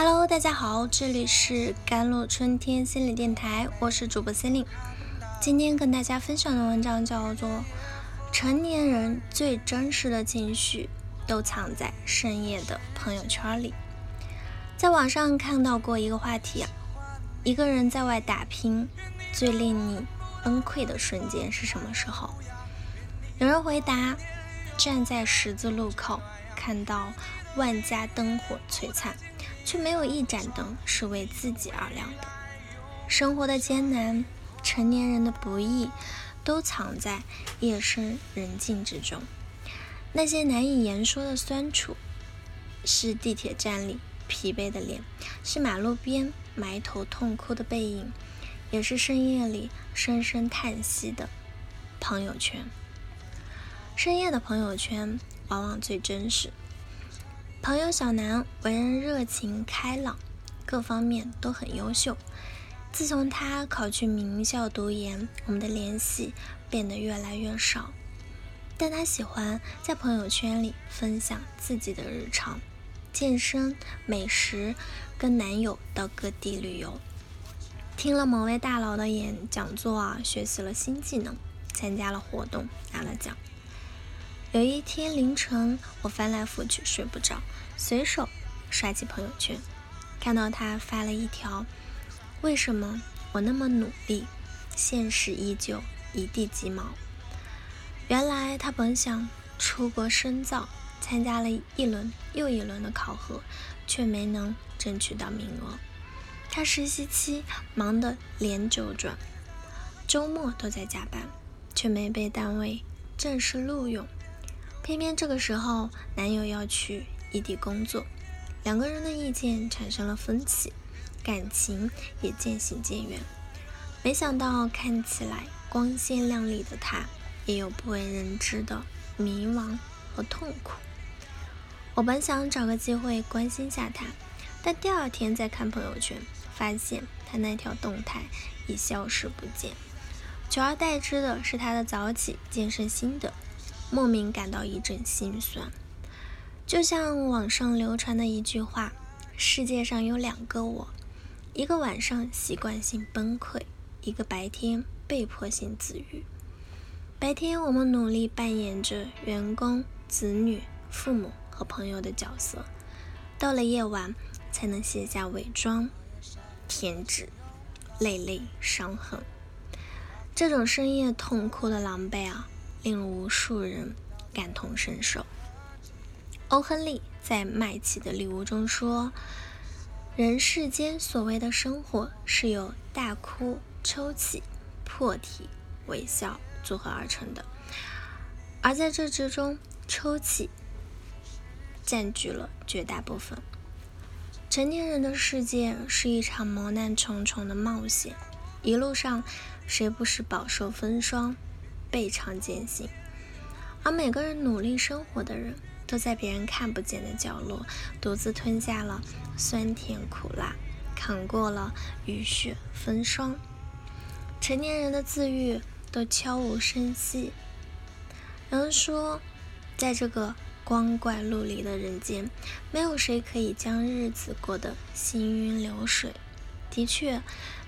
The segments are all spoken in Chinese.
Hello，大家好，这里是甘露春天心理电台，我是主播心灵。今天跟大家分享的文章叫做《成年人最真实的情绪都藏在深夜的朋友圈里》。在网上看到过一个话题，一个人在外打拼，最令你崩溃的瞬间是什么时候？有人回答：站在十字路口，看到万家灯火璀璨。却没有一盏灯是为自己而亮的。生活的艰难，成年人的不易，都藏在夜深人静之中。那些难以言说的酸楚，是地铁站里疲惫的脸，是马路边埋头痛哭的背影，也是深夜里深深叹息的朋友圈。深夜的朋友圈往往最真实。朋友小南为人热情开朗，各方面都很优秀。自从他考去名校读研，我们的联系变得越来越少。但他喜欢在朋友圈里分享自己的日常、健身、美食，跟男友到各地旅游。听了某位大佬的演讲座啊，学习了新技能，参加了活动，拿了奖。有一天凌晨，我翻来覆去睡不着，随手刷起朋友圈，看到他发了一条：“为什么我那么努力，现实依旧一地鸡毛？”原来他本想出国深造，参加了一轮又一轮的考核，却没能争取到名额。他实习期忙得连轴转，周末都在加班，却没被单位正式录用。偏偏这个时候，男友要去异地工作，两个人的意见产生了分歧，感情也渐行渐远。没想到，看起来光鲜亮丽的他，也有不为人知的迷茫和痛苦。我本想找个机会关心下他，但第二天再看朋友圈，发现他那条动态已消失不见，取而代之的是他的早起健身心得。莫名感到一阵心酸，就像网上流传的一句话：“世界上有两个我，一个晚上习惯性崩溃，一个白天被迫性自愈。白天我们努力扮演着员工、子女、父母和朋友的角色，到了夜晚才能卸下伪装，舔舐累累伤痕。这种深夜痛哭的狼狈啊！”令无数人感同身受。欧亨利在《麦琪的礼物》中说：“人世间所谓的生活，是由大哭、抽泣、破涕、微笑组合而成的，而在这之中，抽泣占据了绝大部分。成年人的世界是一场磨难重重的冒险，一路上谁不是饱受风霜？”倍尝艰辛，而每个人努力生活的人，都在别人看不见的角落，独自吞下了酸甜苦辣，扛过了雨雪风霜。成年人的自愈都悄无声息。有人说，在这个光怪陆离的人间，没有谁可以将日子过得行云流水。的确，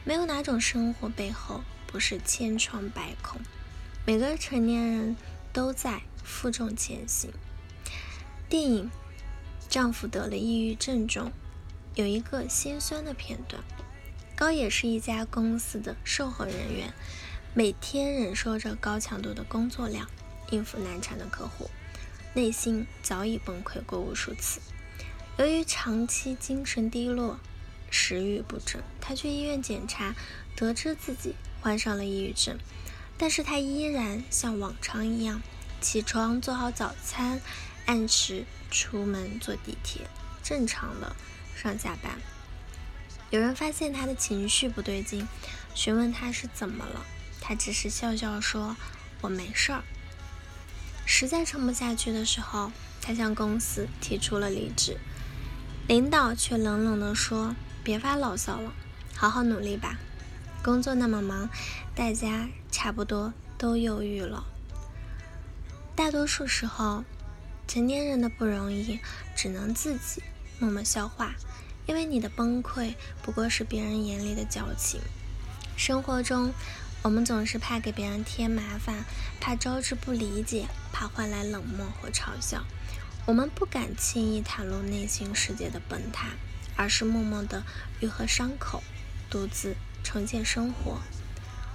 没有哪种生活背后不是千疮百孔。每个成年人都在负重前行。电影《丈夫得了抑郁症》中有一个心酸的片段：高野是一家公司的售后人员，每天忍受着高强度的工作量，应付难缠的客户，内心早已崩溃过无数次。由于长期精神低落、食欲不振，他去医院检查，得知自己患上了抑郁症。但是他依然像往常一样起床做好早餐，按时出门坐地铁，正常的上下班。有人发现他的情绪不对劲，询问他是怎么了，他只是笑笑说：“我没事儿。”实在撑不下去的时候，他向公司提出了离职，领导却冷冷地说：“别发牢骚了，好好努力吧。”工作那么忙，大家差不多都忧郁了。大多数时候，成年人的不容易只能自己默默消化，因为你的崩溃不过是别人眼里的矫情。生活中，我们总是怕给别人添麻烦，怕招致不理解，怕换来冷漠或嘲笑。我们不敢轻易袒露内心世界的崩塌，而是默默地愈合伤口，独自重建生活。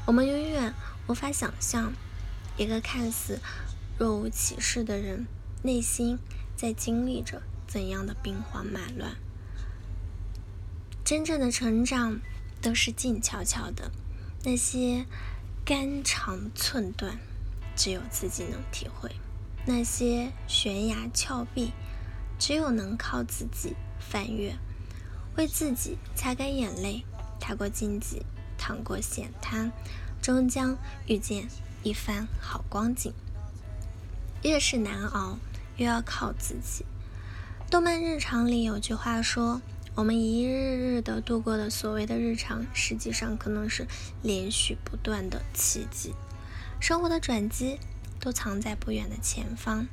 我们永远无法想象，一个看似若无其事的人，内心在经历着怎样的兵荒马乱。真正的成长。都是静悄悄的，那些肝肠寸断，只有自己能体会；那些悬崖峭壁，只有能靠自己翻越。为自己擦干眼泪，踏过荆棘，趟过险滩，终将遇见一番好光景。越是难熬，越要靠自己。动漫日常里有句话说。我们一日日的度过的所谓的日常，实际上可能是连续不断的奇迹。生活的转机都藏在不远的前方。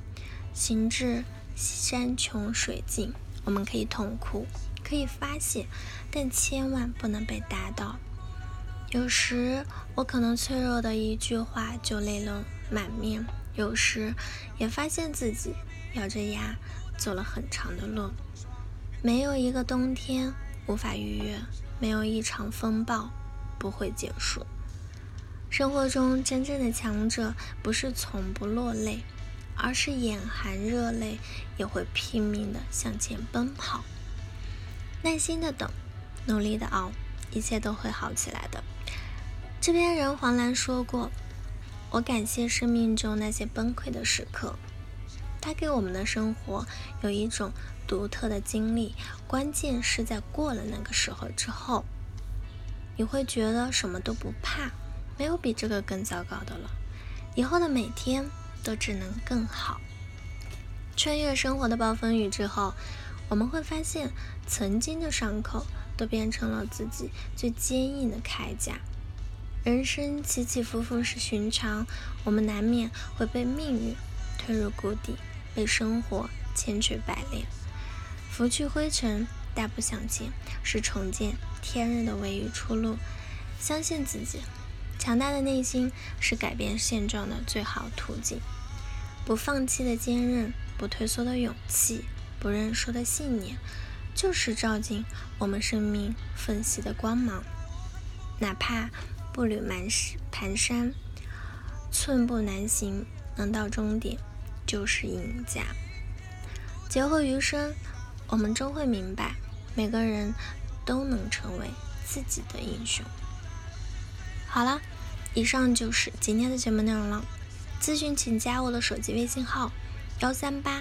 行至山穷水尽，我们可以痛哭，可以发泄，但千万不能被打倒。有时我可能脆弱的一句话就泪流满面，有时也发现自己咬着牙走了很长的路。没有一个冬天无法逾越，没有一场风暴不会结束。生活中真正的强者，不是从不落泪，而是眼含热泪也会拼命的向前奔跑。耐心的等，努力的熬，一切都会好起来的。这篇人黄兰说过：“我感谢生命中那些崩溃的时刻，它给我们的生活有一种。”独特的经历，关键是在过了那个时候之后，你会觉得什么都不怕，没有比这个更糟糕的了。以后的每天都只能更好。穿越生活的暴风雨之后，我们会发现，曾经的伤口都变成了自己最坚硬的铠甲。人生起起伏伏是寻常，我们难免会被命运推入谷底，被生活千锤百炼。拂去灰尘，大步向前，是重见天日的唯一出路。相信自己，强大的内心是改变现状的最好途径。不放弃的坚韧，不退缩的勇气，不认输的信念，就是照进我们生命缝隙的光芒。哪怕步履蹒蹒跚，寸步难行，能到终点就是赢家。劫后余生。我们终会明白，每个人都能成为自己的英雄。好了，以上就是今天的节目内容了。咨询请加我的手机微信号：幺三八